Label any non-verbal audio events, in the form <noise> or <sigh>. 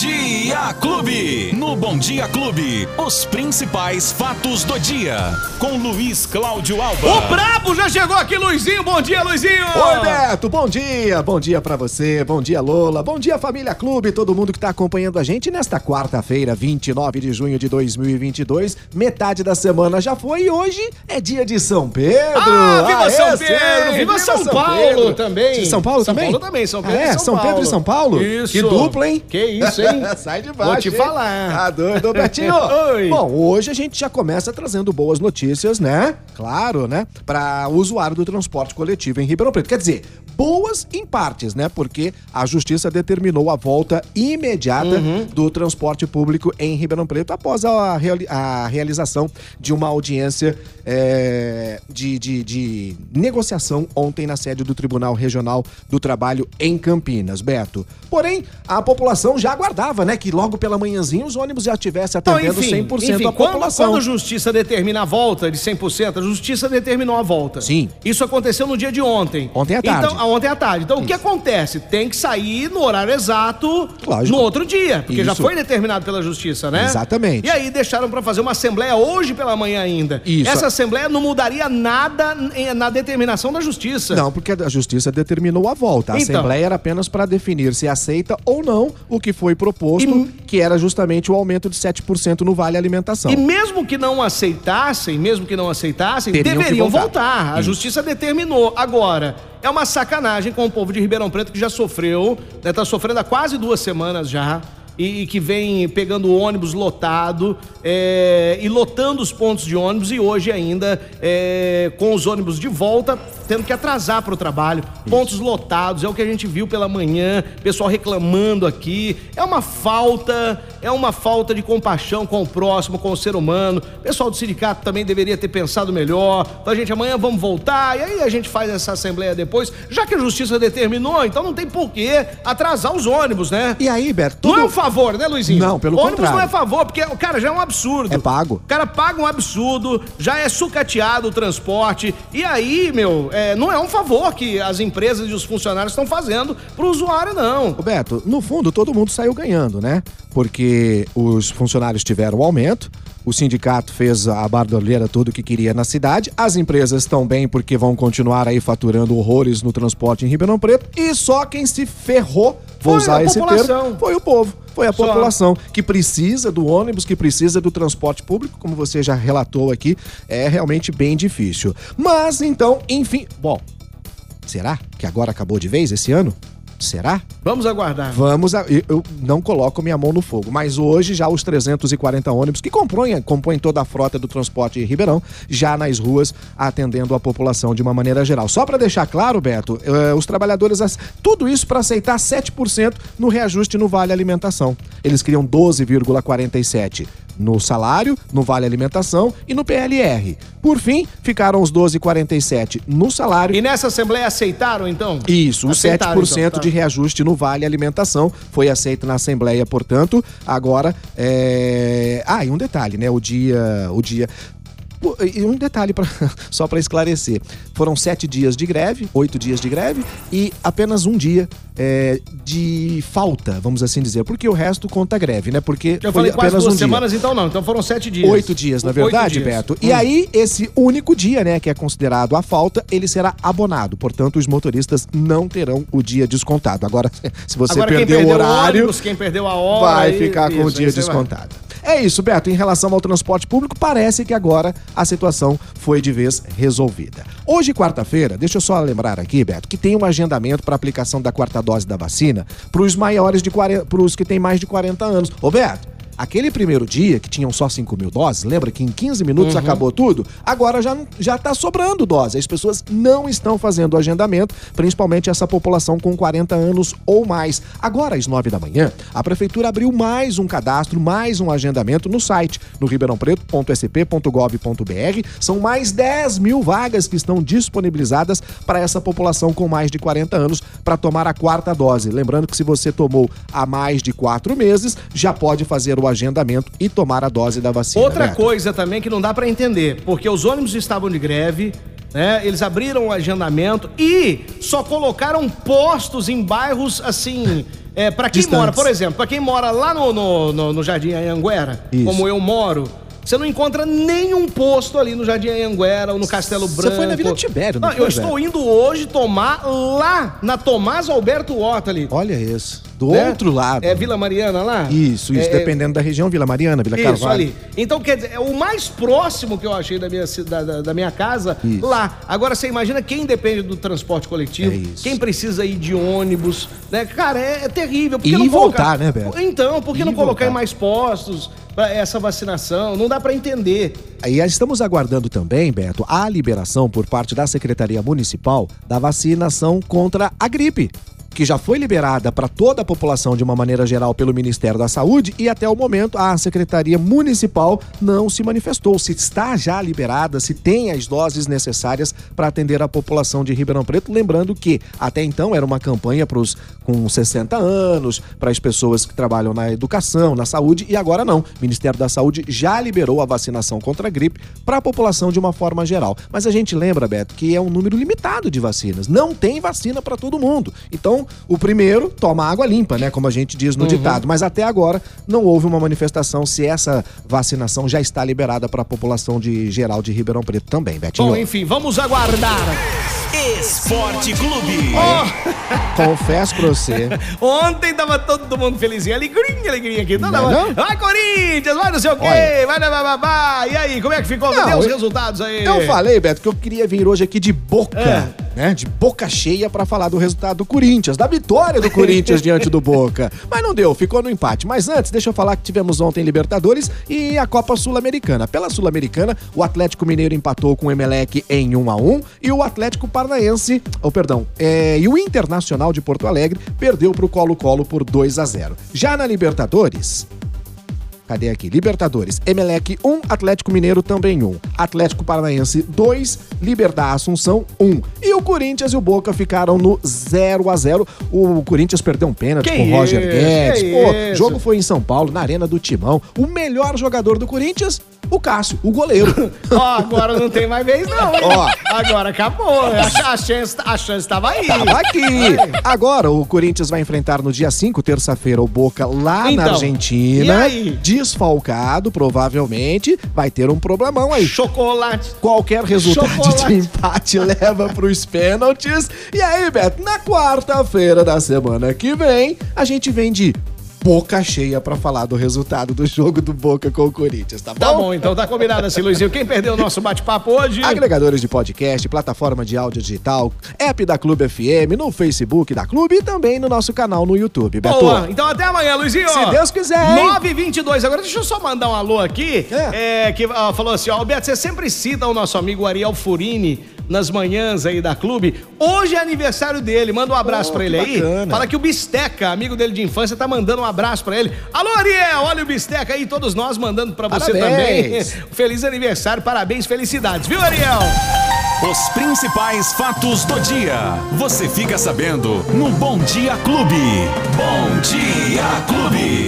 Dia Clube. No Bom Dia Clube, os principais fatos do dia. Com Luiz Cláudio Alba. O Brabo já chegou aqui, Luizinho. Bom dia, Luizinho. Oi, Beto. Bom dia. Bom dia pra você. Bom dia, Lola. Bom dia, Família Clube. Todo mundo que tá acompanhando a gente nesta quarta-feira, 29 de junho de 2022. Metade da semana já foi e hoje é dia de São Pedro. Ah, viva Aê, São Pedro! Viva São Paulo Pedro. também. São Paulo São também? Paulo também, São Pedro Ah, e é? São São Pedro Paulo. e São Paulo? Isso. Que dupla, hein? Que isso, hein? <laughs> Sai de baixo. Vou te hein? falar. Tá doido, Betinho. <laughs> Oi. Bom, hoje a gente já começa trazendo boas notícias, né? Claro, né? Para o usuário do transporte coletivo em Ribeirão Preto. Quer dizer, boas em partes, né? Porque a justiça determinou a volta imediata Uhum. do transporte público em Ribeirão Preto após a, reali- a realização de uma audiência é, de, de- de negociação ontem na sede do Tribunal Regional do Trabalho em Campinas, Beto. Porém, a população já aguardava, né? Que logo pela manhãzinha os ônibus já estivessem Então, atendendo enfim, 100% enfim quando, população. quando a justiça determina a volta de 100%, a justiça determinou a volta. Sim. Isso aconteceu no dia de ontem. Ontem à tarde. Então, ontem à tarde. Então, o que acontece? Tem que sair no horário exato Lógico. no outro dia, porque já Isso. foi determinado pela justiça, né? Exatamente. E aí deixaram pra fazer uma assembleia hoje pela manhã ainda. Isso. Essa assembleia não mudaria nada em- na determinação da justiça. Não, porque a justiça determinou a volta. A Então. Assembleia era apenas para definir se aceita ou não o que foi proposto, E- que era justamente o aumento de 7% no Vale Alimentação. E mesmo que não aceitassem, mesmo que não aceitassem, Teriam deveriam voltar. voltar. A Isso. justiça determinou. Agora, é uma sacanagem com o povo de Ribeirão Preto que já sofreu, né, tá sofrendo há quase duas semanas já. E, e que vem pegando o ônibus lotado é, e lotando os pontos de ônibus e hoje ainda é, com os ônibus de volta tendo que atrasar para o trabalho, pontos lotados, é o que a gente viu pela manhã, pessoal reclamando aqui, é uma falta, é uma falta de compaixão com o próximo, com o ser humano. O pessoal do sindicato também deveria ter pensado melhor. Então a gente amanhã vamos voltar e aí a gente faz essa assembleia depois, já que a justiça determinou, então não tem por que atrasar os ônibus, né? E aí, Beto, Não tudo... é um favor, né, Luizinho? Não, pelo ônibus contrário. não é favor, porque o cara já é um absurdo. É pago. O cara paga um absurdo, já é sucateado o transporte. E aí, meu, é, não é um favor que as empresas e os funcionários estão fazendo pro usuário, não. Ô, Beto, no fundo todo mundo saiu ganhando, né? Porque os funcionários tiveram aumento, o sindicato fez a bardoleira tudo que queria na cidade, as empresas estão bem porque vão continuar aí faturando horrores no transporte em Ribeirão Preto, e só quem se ferrou, vou Foi usar esse população. termo, foi o povo. Foi a Só. população que precisa do ônibus, que precisa do transporte público, como você já relatou aqui, é realmente bem difícil. Mas então, enfim, bom, será que agora acabou de vez esse ano? Será? Vamos aguardar. Vamos, a, eu- não coloco minha mão no fogo, mas hoje já os 340 ônibus que compõem, compõem toda a frota do transporte em Ribeirão, já nas ruas, atendendo a população de uma maneira geral. Só para deixar claro, Beto, eh, os trabalhadores, tudo isso para aceitar 7% no reajuste no Vale Alimentação. Eles queriam 12,47 no salário, no Vale Alimentação e no PLR. Por fim, ficaram os 12,47 no salário E nessa assembleia aceitaram, então? isso, os Aceitaram, 7% então, tá. de reajuste no Vale Alimentação foi aceito na Assembleia, portanto, agora é... Ah, e um detalhe, né? O dia... O dia... E um detalhe pra, <laughs> só para esclarecer: foram sete dias de greve, oito dias de greve e apenas um dia é, de falta, vamos assim dizer, porque o resto conta greve, né? Porque Eu foi falei quase apenas duas um dia. semanas, então não. Então foram sete dias. Oito dias, na verdade, dias. Beto. E Hum. aí, esse único dia, né, que é considerado a falta, ele será abonado. Portanto, os motoristas não terão o dia descontado. Agora, <laughs> se você Agora, perdeu o horário, ônibus, quem perdeu a hora... vai aí- ficar com o isso, dia aí você vai. É isso, Beto. Em relação ao transporte público, parece que agora a situação foi de vez resolvida. Hoje, quarta-feira, deixa eu só lembrar aqui, Beto, que tem um agendamento para aplicação da quarta dose da vacina para os maiores de 40, para os que têm mais de 40 anos. Ô, Beto, Aquele primeiro dia, que tinham só 5 mil doses, lembra que em 15 minutos Uhum. acabou tudo? Agora já, já tá sobrando dose. As pessoas não estão fazendo o agendamento, principalmente essa população com 40 anos ou mais. Agora, às 9 da manhã, a Prefeitura abriu mais um cadastro, mais um agendamento no site, no ribeirãopreto.sp.gov.br. São mais 10 mil vagas que estão disponibilizadas para essa população com mais de 40 anos para tomar a quarta dose. Lembrando que se você tomou há mais de quatro meses, já pode fazer o agendamento e tomar a dose da vacina. Outra Beto. coisa também que não dá pra entender, porque os ônibus estavam de greve, né? Eles abriram o agendamento e só colocaram postos em bairros assim. É, para quem Distantes. mora, por exemplo, para quem mora lá no, no, no, no Jardim Anhanguera, Isso. como eu moro, você não encontra nenhum posto ali no Jardim Anhanguera ou no Castelo Você Branco. foi na Vila Tibério, não não Eu estou velho? indo hoje tomar lá na Tomás Alberto Horta ali. Olha isso. Do né? outro lado. É Vila Mariana lá? Isso, isso. É, é- dependendo da região, Vila Mariana, Vila Isso, Carvalho. ali. Então, quer dizer, é o mais próximo que eu achei da minha, da, da- minha casa, Isso. lá. Agora, você imagina quem depende do transporte coletivo, É isso. quem precisa ir de ônibus, né? Cara, é, é terrível. E não voltar, colocar- né, Beto? Então, por que E não colocar voltar. em mais postos essa vacinação? Não dá pra entender. E estamos aguardando também, Beto, a liberação por parte da Secretaria Municipal da vacinação contra a gripe. Que já foi liberada para toda a população de uma maneira geral pelo Ministério da Saúde e até o momento a Secretaria Municipal não se manifestou. Se está já liberada, se tem as doses necessárias para atender a população de Ribeirão Preto. Lembrando que até então era uma campanha para os com 60 anos, para as pessoas que trabalham na educação, na saúde, e agora não. O Ministério da Saúde já liberou a vacinação contra a gripe para a população de uma forma geral. Mas a gente lembra, Beto, que é um número limitado de vacinas. Não tem vacina para todo mundo. Então, o primeiro, toma água limpa, né? Como a gente diz no Uhum. ditado. Mas até agora não houve uma manifestação se essa vacinação já está liberada para a população de geral de Ribeirão Preto também, Betinho. Bom, enfim, vamos aguardar. Esporte Clube. <laughs> Confesso pra você. <laughs> Ontem tava todo mundo felizinho. Alegria, alegria aqui. Toda Não é não? Vai, Corinthians, vai não sei o quê, Olha. vai, vai, vai, vai, vai. E aí, como é que ficou? Não, Dê os eu- resultados aí. Eu falei, Beto, que eu queria vir hoje aqui de boca, É. né? De boca cheia pra falar do resultado do Corinthians, da vitória do Corinthians <laughs> diante do Boca. Mas não deu, ficou no empate. Mas antes, deixa eu falar que tivemos ontem Libertadores e a Copa Sul-Americana. Pela Sul-Americana, o Atlético Mineiro empatou com o Emelec em 1 a 1 e o Atlético Paranaense, oh, perdão, é, e o Internacional de Porto Alegre perdeu pro Colo-Colo por 2 a 0. Já na Libertadores, Cadê aqui? Libertadores. Emelec 1, Atlético Mineiro também 1. Atlético Paranaense 2, Liberdade Assunção 1. E o Corinthians e o Boca ficaram no 0 a 0 O Corinthians perdeu um pênalti Que com o Roger Guedes. Pô, o jogo foi em São Paulo, na Arena do Timão. O melhor jogador do Corinthians, o Cássio, o goleiro. <laughs> Ó, agora não tem mais vez, não. hein? Ó. Agora acabou. A, a chance, a chance tava aí. Tava aqui. Agora, o Corinthians vai enfrentar no dia 5, terça-feira, o Boca lá na Então, Argentina. e aí? Desfalcado, provavelmente. Vai ter um problemão aí. Chocolate. Qualquer resultado Chocolate. de empate leva pros pênaltis. E aí, Beto, na quarta-feira da semana que vem, a gente vem de boca cheia pra falar do resultado do jogo do Boca com o Corinthians, tá bom? Tá bom, então tá combinado assim, Luizinho. Quem perdeu o nosso bate-papo hoje? Agregadores de podcast, plataforma de áudio digital, app da Clube FM, no Facebook da Clube e também no nosso canal no YouTube, Beto. Boa. Então até amanhã, Luizinho. Se Deus quiser, hein? 9 h 22 Agora deixa eu só mandar um alô aqui. É. que ó, falou assim, ó, Beto, você sempre cita o nosso amigo Ariel Furini nas manhãs aí da clube. Hoje é aniversário dele. Manda um abraço Oh, pra que ele aí. bacana. Fala que o Bisteca, amigo dele de infância, tá mandando um abraço pra ele. Alô, Ariel, olha o Bisteca aí, todos nós mandando pra você Parabéns. também. <laughs> Feliz aniversário, parabéns, felicidades, viu, Ariel? Os principais fatos do dia. Você fica sabendo no Bom Dia Clube. Bom Dia Clube.